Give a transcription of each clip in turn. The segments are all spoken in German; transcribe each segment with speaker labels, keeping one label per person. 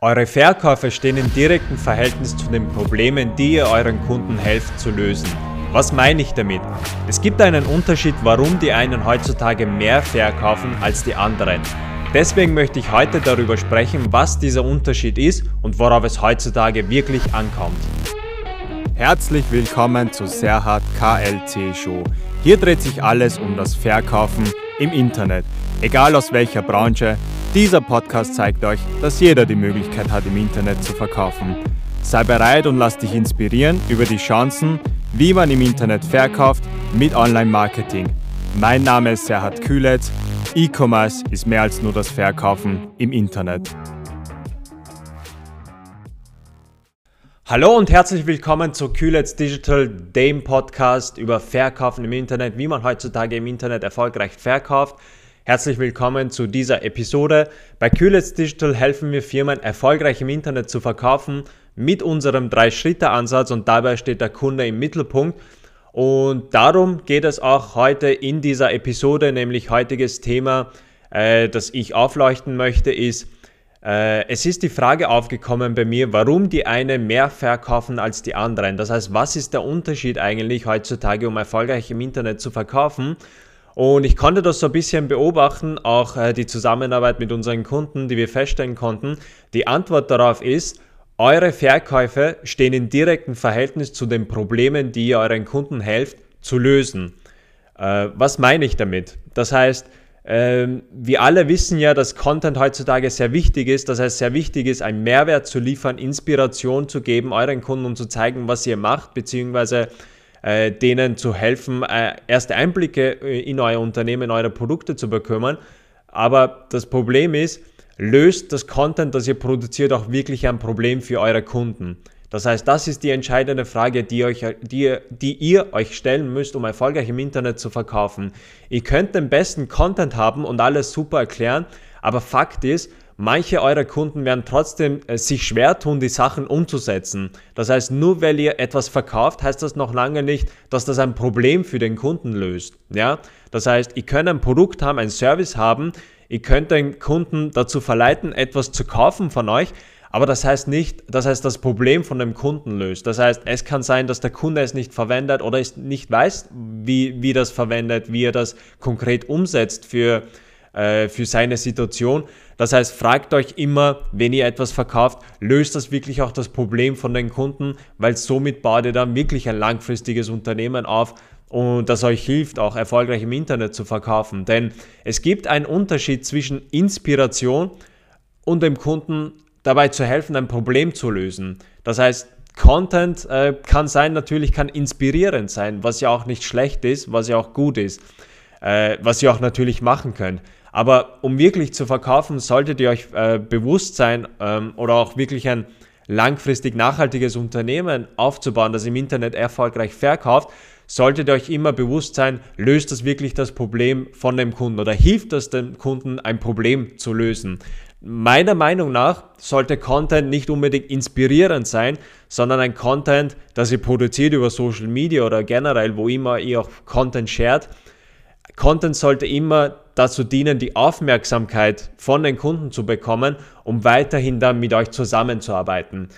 Speaker 1: Eure Verkäufe stehen in direktem Verhältnis zu den Problemen, die ihr euren Kunden helft zu lösen. Was meine ich damit? Es gibt einen Unterschied, warum die einen heutzutage mehr verkaufen als die anderen. Deswegen möchte ich heute darüber sprechen, was dieser Unterschied ist und worauf es heutzutage wirklich ankommt.
Speaker 2: Herzlich willkommen zu Serhat KLC Show. Hier dreht sich alles um das Verkaufen im Internet, egal aus welcher Branche, dieser Podcast zeigt euch, dass jeder die Möglichkeit hat, im Internet zu verkaufen. Sei bereit und lass dich inspirieren über die Chancen, wie man im Internet verkauft mit Online-Marketing. Mein Name ist Serhat Kühletz. E-Commerce ist mehr als nur das Verkaufen im Internet.
Speaker 1: Hallo und herzlich willkommen zu Kühletz Digital, dem Podcast über Verkaufen im Internet, wie man heutzutage im Internet erfolgreich verkauft. Herzlich willkommen zu dieser Episode. Bei Kühlitz Digital helfen wir Firmen erfolgreich im Internet zu verkaufen mit unserem Drei-Schritte-Ansatz und dabei steht der Kunde im Mittelpunkt. Und darum geht es auch heute in dieser Episode, nämlich heutiges Thema, äh, das ich aufleuchten möchte, ist, äh, es ist die Frage aufgekommen bei mir, warum die einen mehr verkaufen als die anderen. Das heißt, was ist der Unterschied eigentlich heutzutage, um erfolgreich im Internet zu verkaufen? Und ich konnte das so ein bisschen beobachten, auch äh, die Zusammenarbeit mit unseren Kunden, die wir feststellen konnten. Die Antwort darauf ist, eure Verkäufe stehen in direktem Verhältnis zu den Problemen, die ihr euren Kunden helft zu lösen. Äh, was meine ich damit? Das heißt, ähm, wir alle wissen ja, dass Content heutzutage sehr wichtig ist. Das heißt, sehr wichtig ist, einen Mehrwert zu liefern, Inspiration zu geben, euren Kunden und zu zeigen, was ihr macht, beziehungsweise äh, denen zu helfen, äh, erste Einblicke äh, in euer Unternehmen, eure Produkte zu bekommen. Aber das Problem ist, löst das Content, das ihr produziert, auch wirklich ein Problem für eure Kunden. Das heißt, das ist die entscheidende Frage, die, euch, die, die ihr euch stellen müsst, um erfolgreich im Internet zu verkaufen. Ihr könnt den besten Content haben und alles super erklären, aber Fakt ist, Manche eurer Kunden werden trotzdem äh, sich schwer tun, die Sachen umzusetzen. Das heißt, nur weil ihr etwas verkauft, heißt das noch lange nicht, dass das ein Problem für den Kunden löst. Ja? Das heißt, ihr könnt ein Produkt haben, ein Service haben, ihr könnt den Kunden dazu verleiten, etwas zu kaufen von euch, aber das heißt nicht, das heißt, das Problem von dem Kunden löst. Das heißt, es kann sein, dass der Kunde es nicht verwendet oder es nicht weiß, wie, wie das verwendet, wie er das konkret umsetzt für, äh, für seine Situation. Das heißt, fragt euch immer, wenn ihr etwas verkauft, löst das wirklich auch das Problem von den Kunden, weil somit baut ihr dann wirklich ein langfristiges Unternehmen auf und das euch hilft, auch erfolgreich im Internet zu verkaufen. Denn es gibt einen Unterschied zwischen Inspiration und dem Kunden dabei zu helfen, ein Problem zu lösen. Das heißt, Content äh, kann sein, natürlich kann inspirierend sein, was ja auch nicht schlecht ist, was ja auch gut ist, äh, was ihr auch natürlich machen könnt. Aber um wirklich zu verkaufen, solltet ihr euch äh, bewusst sein ähm, oder auch wirklich ein langfristig nachhaltiges Unternehmen aufzubauen, das im Internet erfolgreich verkauft, solltet ihr euch immer bewusst sein, löst das wirklich das Problem von dem Kunden oder hilft das dem Kunden, ein Problem zu lösen. Meiner Meinung nach sollte Content nicht unbedingt inspirierend sein, sondern ein Content, das ihr produziert über Social Media oder generell, wo immer ihr auch Content shared. Content sollte immer dazu dienen, die Aufmerksamkeit von den Kunden zu bekommen, um weiterhin dann mit euch zusammenzuarbeiten.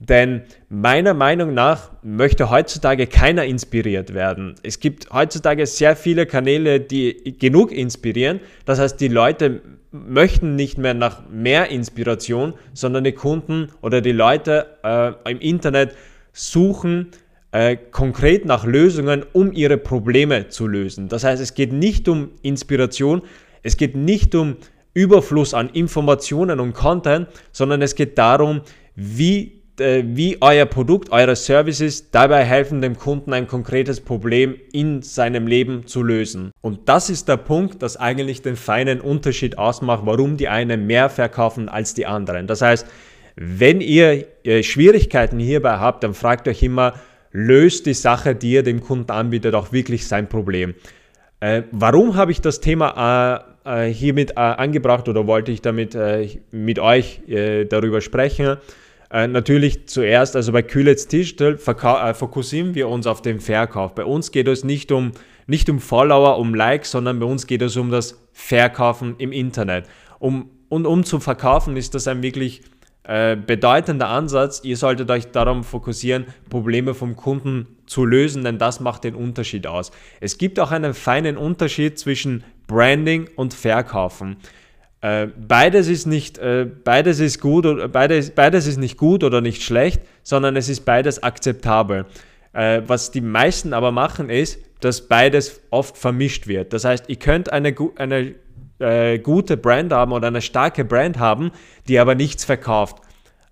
Speaker 1: Denn meiner Meinung nach möchte heutzutage keiner inspiriert werden. Es gibt heutzutage sehr viele Kanäle, die genug inspirieren. Das heißt, die Leute möchten nicht mehr nach mehr Inspiration, sondern die Kunden oder die Leute äh, im Internet suchen äh, konkret nach Lösungen, um ihre Probleme zu lösen. Das heißt, es geht nicht um Inspiration, es geht nicht um Überfluss an Informationen und Content, sondern es geht darum, wie, äh, wie euer Produkt, eure Services dabei helfen, dem Kunden ein konkretes Problem in seinem Leben zu lösen. Und das ist der Punkt, das eigentlich den feinen Unterschied ausmacht, warum die einen mehr verkaufen als die anderen. Das heißt, wenn ihr äh, Schwierigkeiten hierbei habt, dann fragt euch immer, löst die Sache, die ihr dem Kunden anbietet, auch wirklich sein Problem. Äh, warum habe ich das Thema äh, äh hiermit äh, angebracht oder wollte ich damit äh, mit euch äh, darüber sprechen? natürlich zuerst, also bei Kühlets Digital fokussieren wir uns auf den Verkauf. Bei uns geht es nicht um, nicht um Follower, um Likes, sondern bei uns geht es um das Verkaufen im Internet. Um, und um zu verkaufen ist das ein wirklich äh, bedeutender Ansatz. Ihr solltet euch darum fokussieren, Probleme vom Kunden zu lösen, denn das macht den Unterschied aus. Es gibt auch einen feinen Unterschied zwischen Branding und Verkaufen. Äh, beides ist nicht, äh, beides ist gut, beides, beides ist nicht gut oder nicht schlecht, sondern es ist beides akzeptabel. Was die meisten aber machen ist, dass beides oft vermischt wird. Das heißt, ihr könnt eine, eine äh, gute Brand haben oder eine starke Brand haben, die aber nichts verkauft.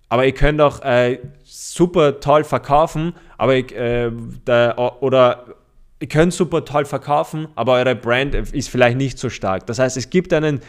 Speaker 1: Aber ihr könnt auch äh, super toll verkaufen, aber äh, da, oder ihr könnt super toll verkaufen, aber eure Brand ist vielleicht nicht so stark. Das heißt, es gibt einen,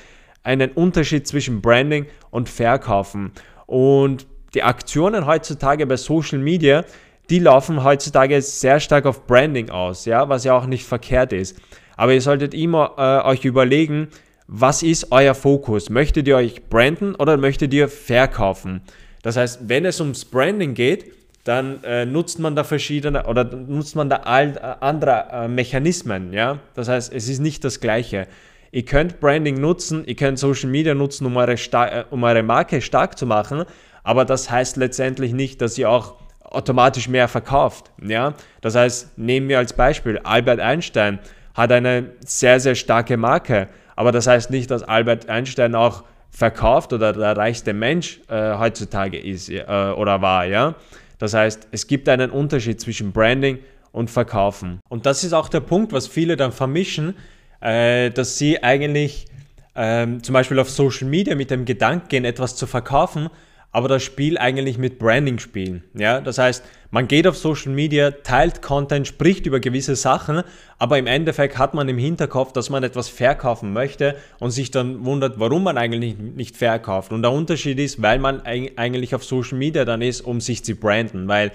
Speaker 1: einen Unterschied zwischen Branding und Verkaufen. Und die Aktionen heutzutage bei Social Media, die laufen heutzutage sehr stark auf Branding aus, ja, was ja auch nicht verkehrt ist. Aber ihr solltet immer äh, euch überlegen, was ist euer Fokus? Möchtet ihr euch branden oder möchtet ihr verkaufen? Das heißt, wenn es ums Branding geht, dann äh, nutzt man da verschiedene oder nutzt man da all, äh, andere äh, Mechanismen. Ja? Das heißt, es ist nicht das Gleiche. Ihr könnt Branding nutzen, ihr könnt Social Media nutzen, um eure, äh, um eure Marke stark zu machen, aber das heißt letztendlich nicht, dass ihr auch automatisch mehr verkauft. Ja? Das heißt, nehmen wir als Beispiel, Albert Einstein hat eine sehr, sehr starke Marke, aber das heißt nicht, dass Albert Einstein auch verkauft oder der reichste Mensch äh, heutzutage ist äh, oder war. Ja? Das heißt, es gibt einen Unterschied zwischen Branding und Verkaufen. Und das ist auch der Punkt, was viele dann vermischen, äh, dass sie eigentlich ähm, zum Beispiel auf Social Media mit dem Gedanken gehen, etwas zu verkaufen, aber das Spiel eigentlich mit Branding spielen. Ja? Das heißt, man geht auf Social Media, teilt Content, spricht über gewisse Sachen, aber im Endeffekt hat man im Hinterkopf, dass man etwas verkaufen möchte und sich dann wundert, warum man eigentlich nicht verkauft. Und der Unterschied ist, weil man eigentlich auf Social Media dann ist, um sich zu branden, weil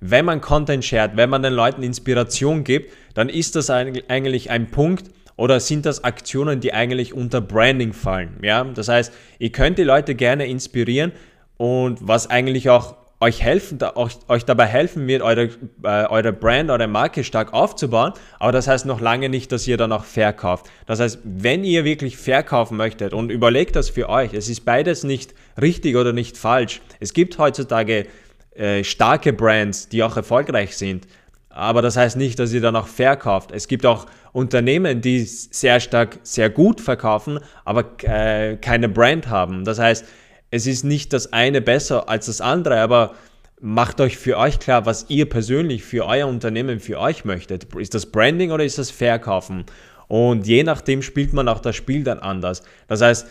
Speaker 1: wenn man Content shared, wenn man den Leuten Inspiration gibt, dann ist das eigentlich ein Punkt, oder sind das Aktionen, die eigentlich unter Branding fallen? Ja, das heißt, ihr könnt die Leute gerne inspirieren, und was eigentlich auch euch helfen, euch, euch dabei helfen wird, eure, äh, eure Brand, eure Marke stark aufzubauen. Aber das heißt noch lange nicht, dass ihr dann auch verkauft. Das heißt, wenn ihr wirklich verkaufen möchtet und überlegt das für euch, es ist beides nicht richtig oder nicht falsch. Es gibt heutzutage äh, starke Brands, die auch erfolgreich sind. Aber das heißt nicht, dass ihr dann auch verkauft. Es gibt auch Unternehmen, die sehr stark, sehr gut verkaufen, aber äh, keine Brand haben. Das heißt, es ist nicht das eine besser als das andere, aber macht euch für euch klar, was ihr persönlich für euer Unternehmen, für euch möchtet. Ist das Branding oder ist das Verkaufen? Und je nachdem spielt man auch das Spiel dann anders. Das heißt,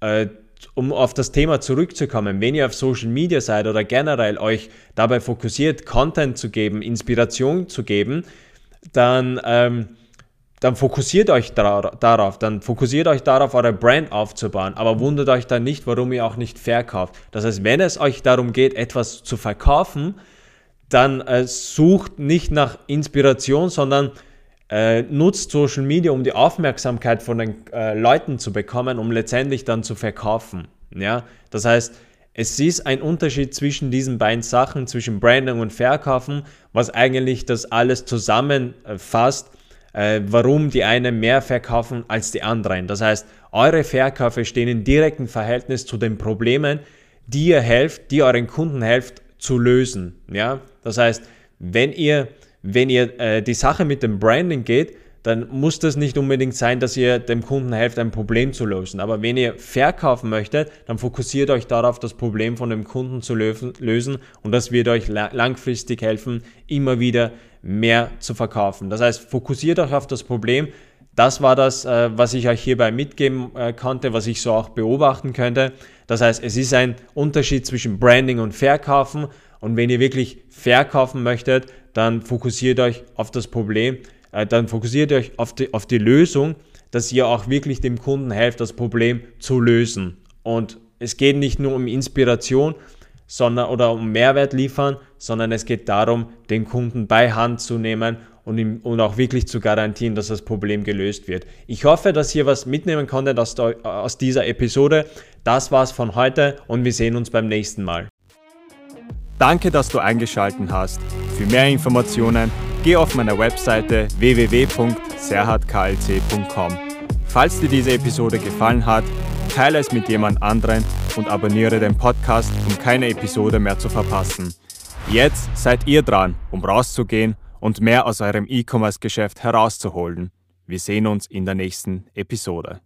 Speaker 1: äh, um auf das Thema zurückzukommen, wenn ihr auf Social Media seid oder generell euch dabei fokussiert, Content zu geben, Inspiration zu geben, dann ähm, dann fokussiert euch darauf, dann fokussiert euch darauf, eure Brand aufzubauen, aber wundert euch dann nicht, warum ihr auch nicht verkauft. Das heißt, wenn es euch darum geht, etwas zu verkaufen, dann äh, sucht nicht nach Inspiration, sondern äh, nutzt Social Media, um die Aufmerksamkeit von den äh, Leuten zu bekommen, um letztendlich dann zu verkaufen. Ja? Das heißt, es ist ein Unterschied zwischen diesen beiden Sachen, zwischen Branding und Verkaufen, was eigentlich das alles zusammenfasst äh, warum die einen mehr verkaufen als die anderen. Das heißt, eure Verkäufe stehen in direktem Verhältnis zu den Problemen, die ihr helft, die euren Kunden helft zu lösen. Ja? Das heißt, wenn ihr, wenn ihr äh, die Sache mit dem Branding geht, dann muss das nicht unbedingt sein, dass ihr dem Kunden helft, ein Problem zu lösen. Aber wenn ihr verkaufen möchtet, dann fokussiert euch darauf, das Problem von dem Kunden zu lösen und das wird euch langfristig helfen, immer wieder mehr zu verkaufen. Das heißt, fokussiert euch auf das Problem. Das war das, äh, was ich euch hierbei mitgeben äh, konnte, was ich so auch beobachten könnte. Das heißt, es ist ein Unterschied zwischen Branding und Verkaufen. Und wenn ihr wirklich verkaufen möchtet, dann fokussiert euch auf das Problem äh, dann fokussiert euch auf die, auf die Lösung, dass ihr auch wirklich dem Kunden helft, das Problem zu lösen. Und es geht nicht nur um Inspiration sondern, oder um Mehrwert liefern, sondern es geht darum, den Kunden bei Hand zu nehmen und, ihm, und auch wirklich zu garantieren, dass das Problem gelöst wird. Ich hoffe, dass ihr was mitnehmen konntet aus, aus dieser Episode. Das war's von heute und wir sehen uns beim nächsten Mal.
Speaker 2: Danke, dass du eingeschaltet hast. Für mehr Informationen geh auf meiner Webseite www.serhatklc.com. Falls dir diese Episode gefallen hat, teile es mit jemand anderen und abonniere den Podcast, um keine Episode mehr zu verpassen. Jetzt seid ihr dran, um rauszugehen und mehr aus eurem E-Commerce-Geschäft herauszuholen. Wir sehen uns in der nächsten Episode.